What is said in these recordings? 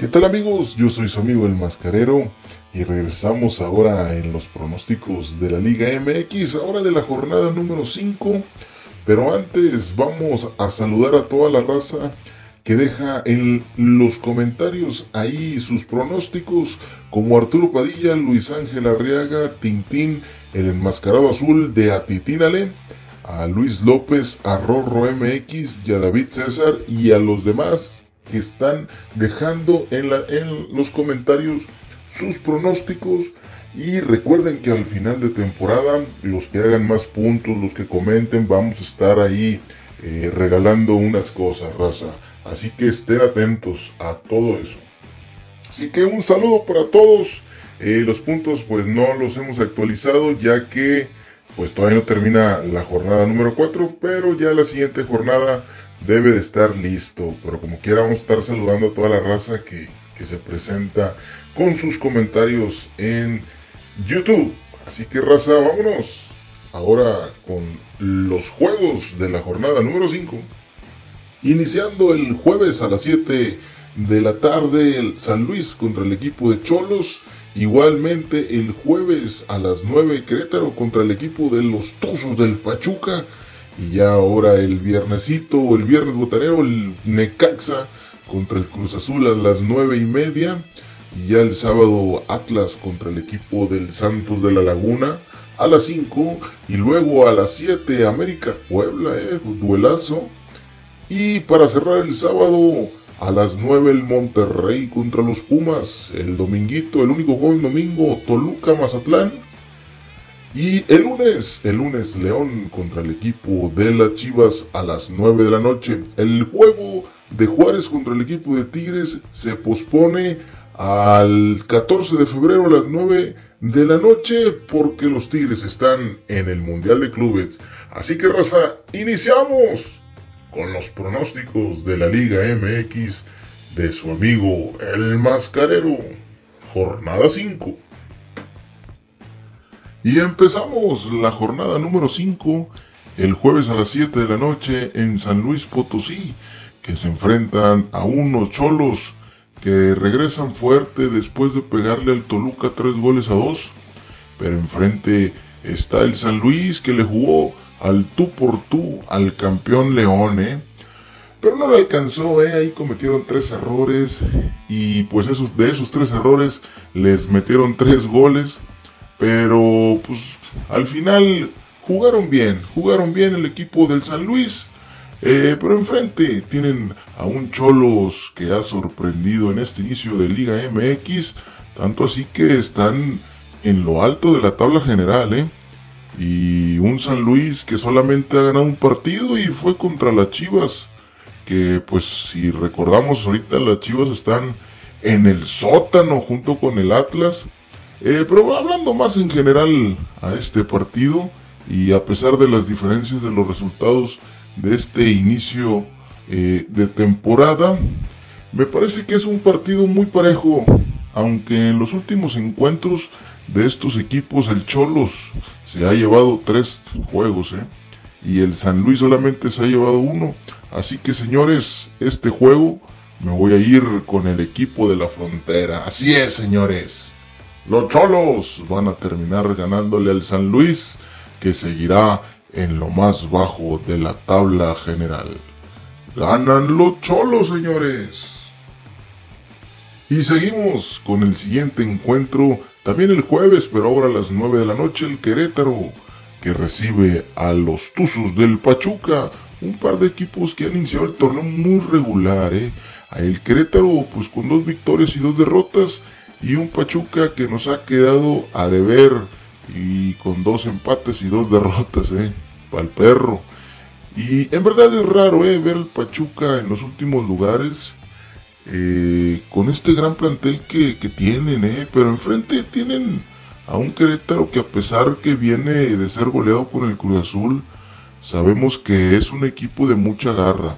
¿Qué tal amigos? Yo soy su amigo el Mascarero y regresamos ahora en los pronósticos de la Liga MX, ahora de la jornada número 5. Pero antes vamos a saludar a toda la raza que deja en los comentarios ahí sus pronósticos, como Arturo Padilla, Luis Ángel Arriaga, Tintín, el enmascarado azul de Atitínale, a Luis López, a Rorro MX y a David César y a los demás que están dejando en, los comentarios sus pronósticos. Y recuerden que al final de temporada, los que hagan más puntos, los que comenten, vamos a estar ahí eh, regalando unas cosas, raza. Así que estén atentos a todo eso. Así que un saludo para todos. Eh, los puntos pues no los hemos actualizado ya que pues todavía no termina la jornada número 4, pero ya la siguiente jornada debe de estar listo. Pero como quiera vamos a estar saludando a toda la raza que, se presenta con sus comentarios en YouTube. Así que raza, vámonos ahora con los juegos de la jornada número 5. Iniciando el jueves a las 7 de la tarde, el San Luis contra el equipo de Cholos. Igualmente el jueves a las 9 Querétaro contra el equipo de los Tuzos del Pachuca. Y ya ahora el viernesito, el viernes botanero, el Necaxa contra el Cruz Azul a las 9 y media. Y ya el sábado Atlas contra el equipo del Santos de la Laguna a las 5. Y luego a las 7 América Puebla, eh, duelazo. Y para cerrar el sábado a las 9 el Monterrey contra los Pumas. El dominguito, el único del domingo, Toluca Mazatlán. Y el lunes, el lunes León contra el equipo de las Chivas a las 9 de la noche. El juego de Juárez contra el equipo de Tigres se pospone al 14 de febrero a las 9 de la noche porque los Tigres están en el Mundial de Clubes. Así que raza, iniciamos con los pronósticos de la Liga MX de su amigo el Mascarero. Jornada 5. Y empezamos la jornada número 5 el jueves a las 7 de la noche en San Luis Potosí, que se enfrentan a unos cholos que regresan fuerte después de pegarle al Toluca 3 goles a 2. Pero enfrente está el San Luis que le jugó al tú por tú al campeón León, ¿eh? Pero no lo alcanzó, ¿eh? Ahí cometieron tres errores y pues esos, de esos tres errores les metieron tres goles. Pero pues al final jugaron bien, jugaron bien el equipo del San Luis. Eh, pero enfrente tienen a un Cholos que ha sorprendido en este inicio de Liga MX, tanto así que están en lo alto de la tabla general, ¿eh? Y un San Luis que solamente ha ganado un partido y fue contra las Chivas, que pues si recordamos ahorita las Chivas están en el sótano junto con el Atlas eh, pero hablando más en general a este partido y a pesar de las diferencias de los resultados de este inicio eh, de temporada, me parece que es un partido muy parejo, aunque en los últimos encuentros de estos equipos el Cholos se ha llevado tres juegos, ¿eh? y el San Luis solamente se ha llevado uno. Así que señores, este juego me voy a ir con el equipo de la frontera. Así es, señores. Los Cholos van a terminar ganándole al San Luis, que seguirá en lo más bajo de la tabla general. Ganan los Cholos, señores. Y seguimos con el siguiente encuentro, también el jueves, pero ahora a las 9 de la noche, el Querétaro, que recibe a los Tuzos del Pachuca, un par de equipos que han iniciado el torneo muy regular, ¿eh? A el Querétaro, pues con dos victorias y dos derrotas, y un Pachuca que nos ha quedado a deber y con dos empates y dos derrotas, eh, para el perro. Y en verdad es raro, eh, ver al Pachuca en los últimos lugares. Eh, con este gran plantel que, que tienen, eh, pero enfrente tienen a un Querétaro que a pesar que viene de ser goleado por el Cruz Azul, sabemos que es un equipo de mucha garra.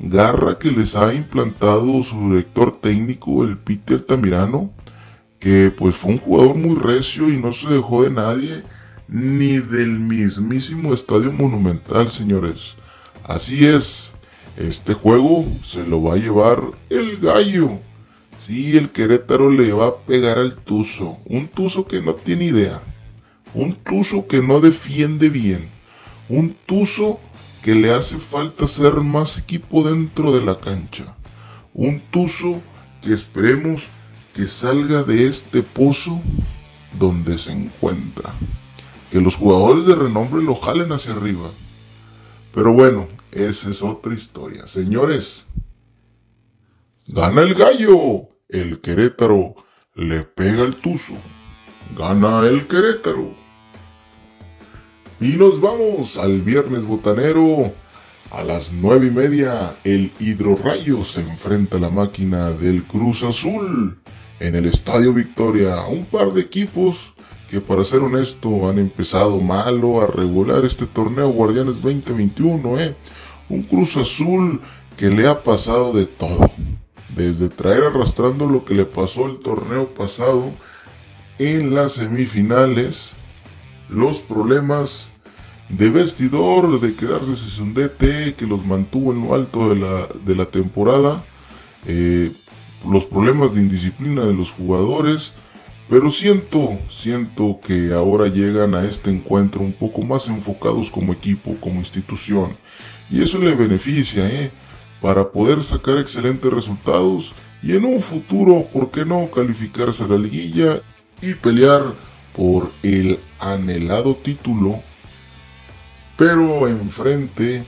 Garra que les ha implantado su director técnico, el Peter Tamirano, que pues fue un jugador muy recio y no se dejó de nadie, ni del mismísimo Estadio Monumental, señores. Así es, este juego se lo va a llevar el gallo Sí, el Querétaro le va a pegar al Tuzo. Un Tuzo que no tiene idea. Un Tuzo que no defiende bien. Un Tuzo que le hace falta ser más equipo dentro de la cancha. Un Tuzo que esperemos que salga de este pozo donde se encuentra. Que los jugadores de renombre lo jalen hacia arriba. Pero bueno, esa es otra historia. Señores, gana el gallo. El Querétaro le pega el Tuzo. Gana el Querétaro. Y nos vamos al viernes botanero. A las nueve y media, el Hidrorrayo se enfrenta a la máquina del Cruz Azul en el Estadio Victoria. Un par de equipos que, para ser honesto, han empezado malo a regular este torneo Guardianes 2021. ¿eh? Un Cruz Azul que le ha pasado de todo. Desde traer arrastrando lo que le pasó el torneo pasado en las semifinales, los problemas de vestidor, de quedarse sin DT que los mantuvo en lo alto de la, de la temporada, eh, los problemas de indisciplina de los jugadores, pero siento, siento que ahora llegan a este encuentro un poco más enfocados como equipo, como institución, y eso le beneficia, ¿eh? Para poder sacar excelentes resultados y en un futuro, ¿por qué no calificarse a la liguilla y pelear por el anhelado título pero enfrente,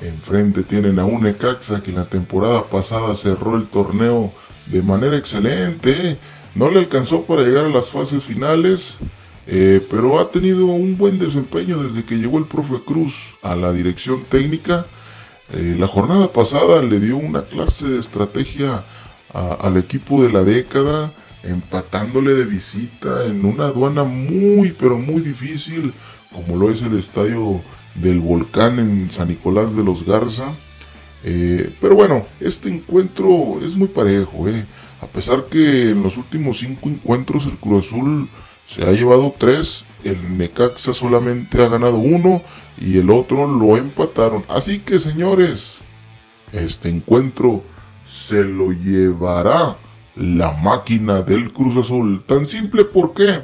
enfrente tienen a un Ecaxa que la temporada pasada cerró el torneo de manera excelente. No le alcanzó para llegar a las fases finales, eh, pero ha tenido un buen desempeño desde que llegó el profe Cruz a la dirección técnica. Eh, la jornada pasada le dio una clase de estrategia al equipo de la década, empatándole de visita en una aduana muy, pero muy difícil, como lo es el estadio del volcán en San Nicolás de los Garza. Eh, pero bueno, este encuentro es muy parejo. Eh. A pesar que en los últimos cinco encuentros el Cruz Azul se ha llevado tres, el Necaxa solamente ha ganado uno y el otro lo empataron. Así que señores, este encuentro se lo llevará la máquina del Cruz Azul. Tan simple, ¿por qué?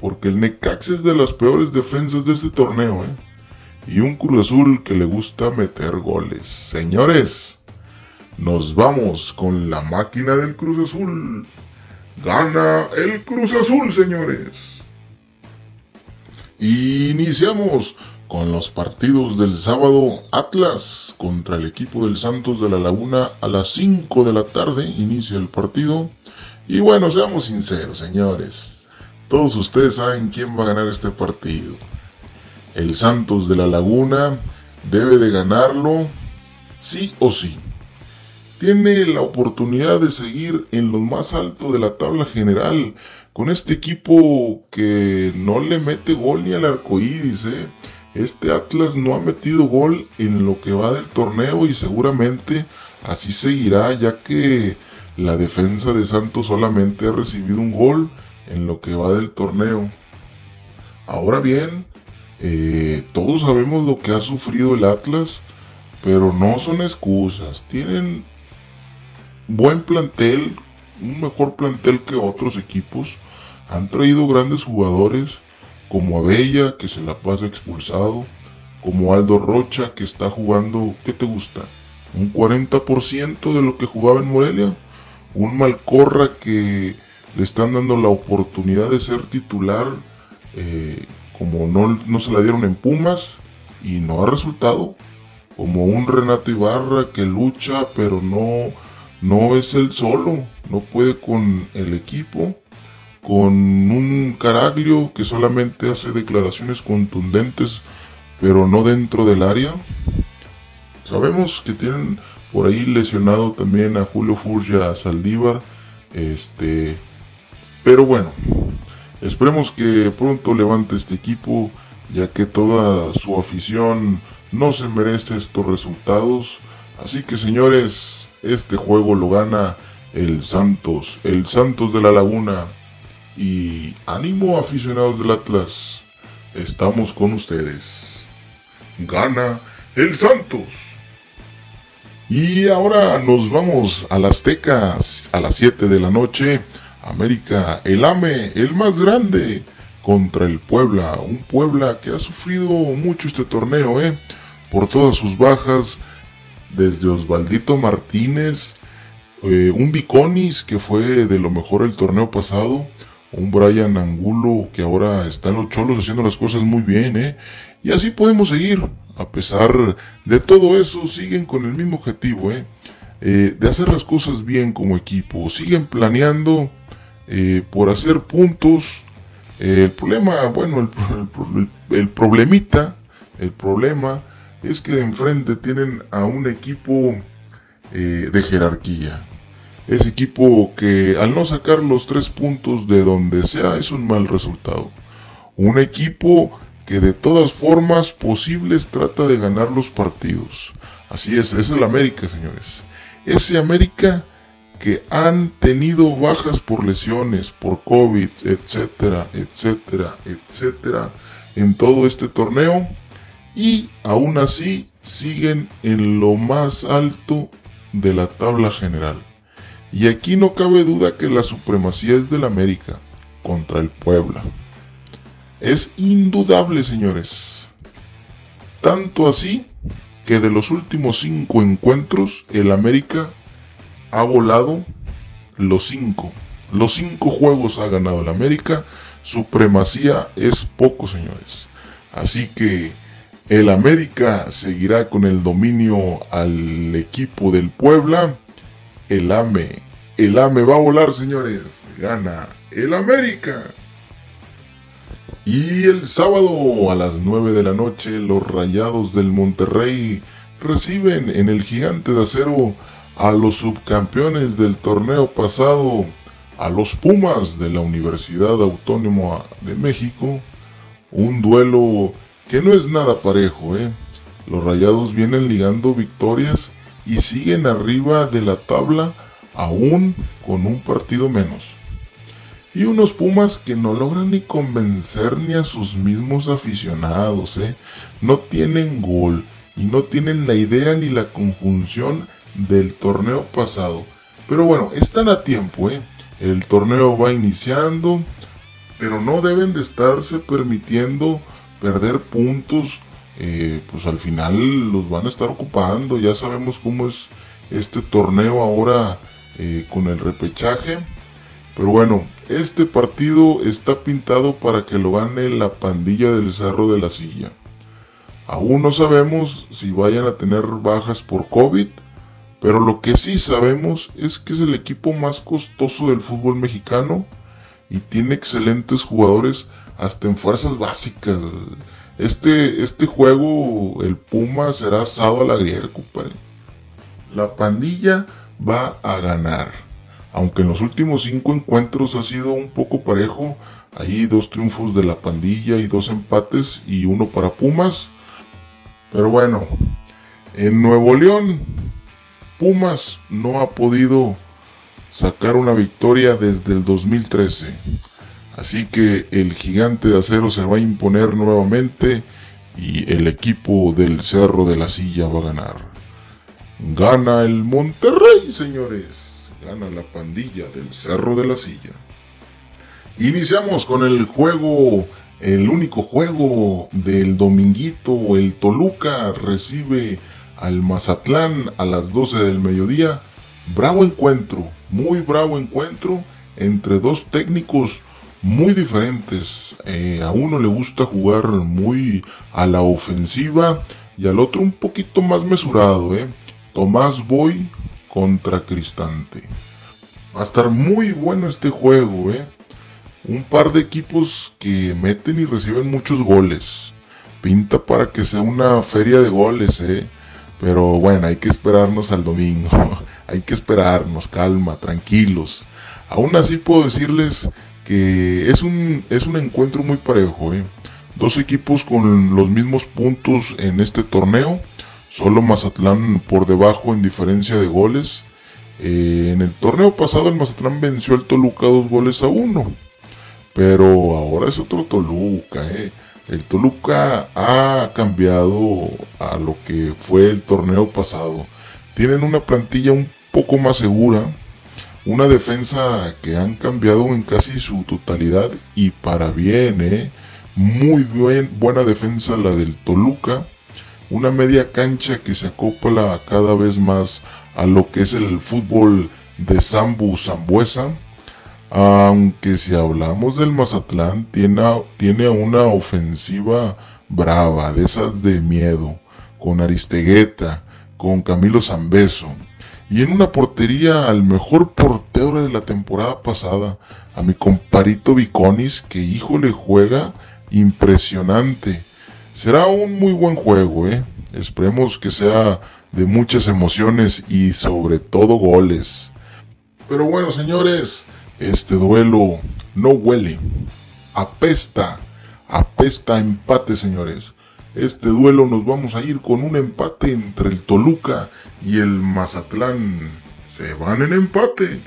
Porque el Necaxa es de las peores defensas de este torneo. ¿eh? Y un Cruz Azul que le gusta meter goles. Señores, nos vamos con la máquina del Cruz Azul. Gana el Cruz Azul, señores. Iniciamos con los partidos del sábado Atlas contra el equipo del Santos de la Laguna a las 5 de la tarde. Inicia el partido. Y bueno, seamos sinceros, señores. Todos ustedes saben quién va a ganar este partido. El Santos de la Laguna debe de ganarlo sí o sí. Tiene la oportunidad de seguir en lo más alto de la tabla general con este equipo que no le mete gol ni al arcoíris. ¿eh? Este Atlas no ha metido gol en lo que va del torneo y seguramente así seguirá ya que la defensa de Santos solamente ha recibido un gol en lo que va del torneo. Ahora bien, eh, todos sabemos lo que ha sufrido el Atlas, pero no son excusas. Tienen buen plantel, un mejor plantel que otros equipos. Han traído grandes jugadores como Abella, que se la pasa expulsado, como Aldo Rocha, que está jugando, ¿qué te gusta? Un 40% de lo que jugaba en Morelia. Un Malcorra que le están dando la oportunidad de ser titular. Eh, como no, se la dieron en Pumas y no ha resultado, como un Renato Ibarra que lucha pero no, no es el solo, no puede con el equipo, con un Caraglio que solamente hace declaraciones contundentes pero no dentro del área. Sabemos que tienen por ahí lesionado también a Julio Furgia, a Saldívar, este, pero bueno, Esperemos que pronto levante este equipo, ya que toda su afición no se merece estos resultados. Así que señores, este juego lo gana el Santos, el Santos de la Laguna. Y ánimo aficionados del Atlas, estamos con ustedes. Gana el Santos. Y ahora nos vamos a las Aztecas a las 7 de la noche. América, el AME, el más grande, contra el Puebla. Un Puebla que ha sufrido mucho este torneo, ¿eh? Por todas sus bajas, desde Osvaldito Martínez, eh, un Viconis que fue de lo mejor el torneo pasado, un Brian Angulo que ahora está en los cholos haciendo las cosas muy bien, ¿eh? Y así podemos seguir. A pesar de todo eso, siguen con el mismo objetivo, ¿eh? eh de hacer las cosas bien como equipo. Siguen planeando eh, por hacer puntos. el problema, bueno, el, el, problemita, el problema es que de enfrente tienen a un equipo de jerarquía. Ese equipo que al no sacar los tres puntos de donde sea es un mal resultado. Un equipo que de todas formas posibles trata de ganar los partidos. Así es, es el América, señores. Ese América que han tenido bajas por lesiones, por COVID, etcétera, etcétera, etcétera, en todo este torneo y aún así siguen en lo más alto de la tabla general. Y aquí no cabe duda que la supremacía es del América contra el Puebla. Es indudable, señores. Tanto así que de los últimos cinco encuentros, el América ha volado los cinco. Los cinco juegos ha ganado el América. Supremacía es poco, señores. Así que el América seguirá con el dominio al equipo del Puebla el AME. El AME va a volar, señores. Gana el América. Y el sábado a las 9 de la noche, los Rayados del Monterrey reciben en el Gigante de Acero a los subcampeones del torneo pasado, a los Pumas de la Universidad Autónoma de México. Un duelo que no es nada parejo, ¿eh? Los Rayados vienen ligando victorias y siguen arriba de la tabla aún con un partido menos. Y unos Pumas que no logran ni convencer ni a sus mismos aficionados, ¿eh? No tienen gol y no tienen la idea ni la conjunción del torneo pasado. Pero bueno, están a tiempo, ¿eh? El torneo va iniciando, pero no deben de estarse permitiendo perder puntos eh, pues al final los van a estar ocupando. Ya sabemos cómo es este torneo ahora eh, con el repechaje. Pero bueno, este partido está pintado para que lo gane la pandilla del Cerro de la Silla. Aún no sabemos si vayan a tener bajas por COVID, pero lo que sí sabemos es que es el equipo más costoso del fútbol mexicano y tiene excelentes jugadores hasta en fuerzas básicas. Este, este juego, el Puma será asado a la griega, compadre. La pandilla va a ganar. Aunque en los últimos cinco encuentros ha sido un poco parejo, hay dos triunfos de la pandilla y dos empates y uno para Pumas. Pero bueno, en Nuevo León, Pumas no ha podido sacar una victoria desde el 2013. Así que el gigante de acero se va a imponer nuevamente y el equipo del Cerro de la Silla va a ganar. Gana el Monterrey, señores. Gana la pandilla del Cerro de la Silla. Iniciamos con el juego, el único juego del dominguito. El Toluca recibe al Mazatlán a las 12 del mediodía. Bravo encuentro, muy bravo encuentro entre dos técnicos muy diferentes. Eh, a uno le gusta jugar muy a la ofensiva y al otro un poquito más mesurado. Eh. Tomás Boy contra Cristante. Va a estar muy bueno este juego. Eh. Un par de equipos que meten y reciben muchos goles. Pinta para que sea una feria de goles. Eh. Pero bueno, hay que esperarnos al domingo. hay que esperarnos, calma, tranquilos. Aún así puedo decirles que es un, es un encuentro muy parejo. ¿eh? Dos equipos con los mismos puntos en este torneo. Solo Mazatlán por debajo en diferencia de goles. Eh, en el torneo pasado el Mazatlán venció al Toluca dos goles a uno. Pero ahora es otro Toluca. ¿eh? El Toluca ha cambiado a lo que fue el torneo pasado. tienen una plantilla un poco más segura, una defensa que han cambiado en casi su totalidad y para bien, ¿eh? Muy bien, buena defensa la del Toluca. Una media cancha que se acopla cada vez más a lo que es el fútbol de Sambu Zambuesa. Aunque si hablamos del Mazatlán, tiene, tiene una ofensiva brava, de esas de miedo, con Aristegueta, con Camilo Zambeso, y en una portería al mejor portero de la temporada pasada, a mi comparito Viconis, que hijo le juega impresionante. Será un muy buen juego, ¿eh? Esperemos que sea de muchas emociones y sobre todo goles. Pero bueno, señores, este duelo no huele, apesta, apesta empate, señores. Este duelo nos vamos a ir con un empate entre el Toluca y el Mazatlán. Se van en empate.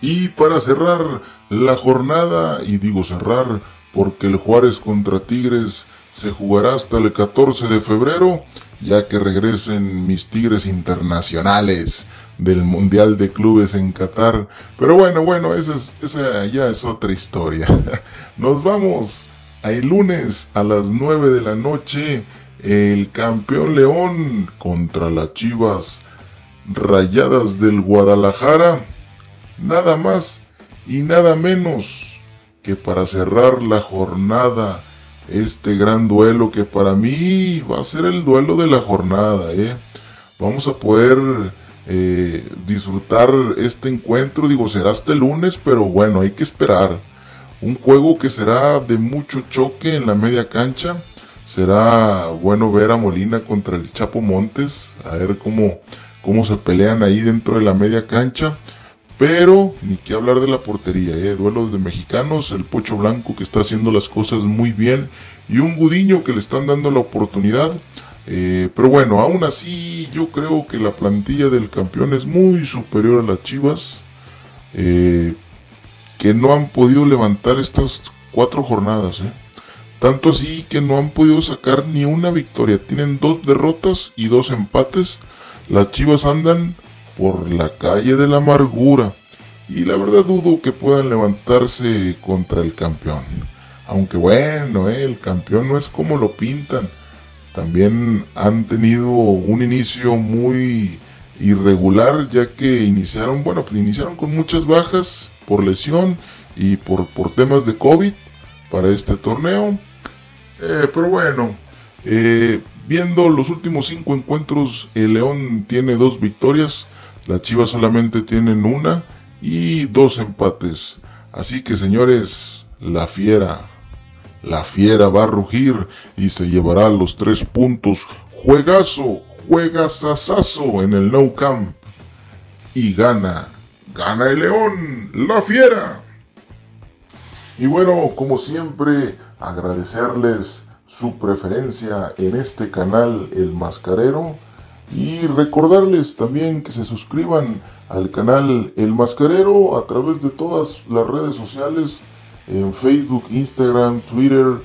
Y para cerrar la jornada, y digo cerrar porque el Juárez contra Tigres se jugará hasta el 14 de febrero, ya que regresen mis Tigres internacionales del Mundial de Clubes en Qatar. Pero bueno, bueno, esa, esa ya es otra historia. Nos vamos el lunes a las 9 de la noche, el campeón León contra las Chivas Rayadas del Guadalajara. Nada más y nada menos que para cerrar la jornada, este gran duelo que para mí va a ser el duelo de la jornada. ¿eh? Vamos a poder eh, disfrutar este encuentro, digo, será este lunes, pero bueno, hay que esperar un juego que será de mucho choque en la media cancha. Será bueno ver a Molina contra el Chapo Montes, a ver cómo, cómo se pelean ahí dentro de la media cancha. Pero ni que hablar de la portería, ¿eh? duelos de mexicanos, el Pocho Blanco que está haciendo las cosas muy bien y un Gudiño que le están dando la oportunidad. Eh, pero bueno, aún así yo creo que la plantilla del campeón es muy superior a las Chivas. Eh, que no han podido levantar estas cuatro jornadas. ¿eh? Tanto así que no han podido sacar ni una victoria. Tienen dos derrotas y dos empates. Las Chivas andan por la calle de la amargura. Y la verdad dudo que puedan levantarse contra el campeón. Aunque bueno, el campeón no es como lo pintan. También han tenido un inicio muy irregular ya que iniciaron, bueno, pues iniciaron con muchas bajas por lesión y por, por temas de COVID para este torneo. Eh, pero bueno, eh, viendo los últimos cinco encuentros, el León tiene dos victorias, las Chivas solamente tienen una y dos empates. Así que señores, la fiera, la fiera va a rugir y se llevará los tres puntos. Juegazo, juega sasazo en el No Camp y gana Gana el león, la fiera. Y bueno, como siempre, agradecerles su preferencia en este canal El Mascarero y recordarles también que se suscriban al canal El Mascarero a través de todas las redes sociales en Facebook, Instagram, Twitter,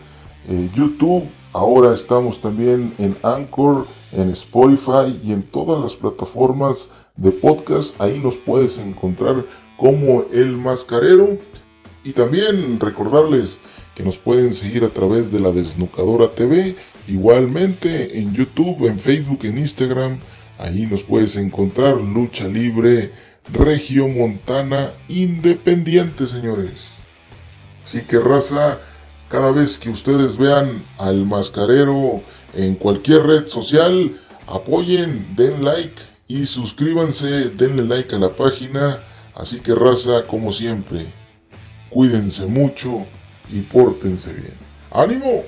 eh, YouTube. Ahora estamos también en Anchor, en Spotify y en todas las plataformas de podcast. Ahí nos puedes encontrar como El Mascarero. Y también recordarles que nos pueden seguir a través de la Desnucadora TV. Igualmente en YouTube, en Facebook, en Instagram. Ahí nos puedes encontrar Lucha Libre Regio Montana Independiente, señores. Así que raza, cada vez que ustedes vean al mascarero en cualquier red social, apoyen, den like y suscríbanse, denle like a la página. Así que raza, como siempre, cuídense mucho y pórtense bien. ¡Ánimo!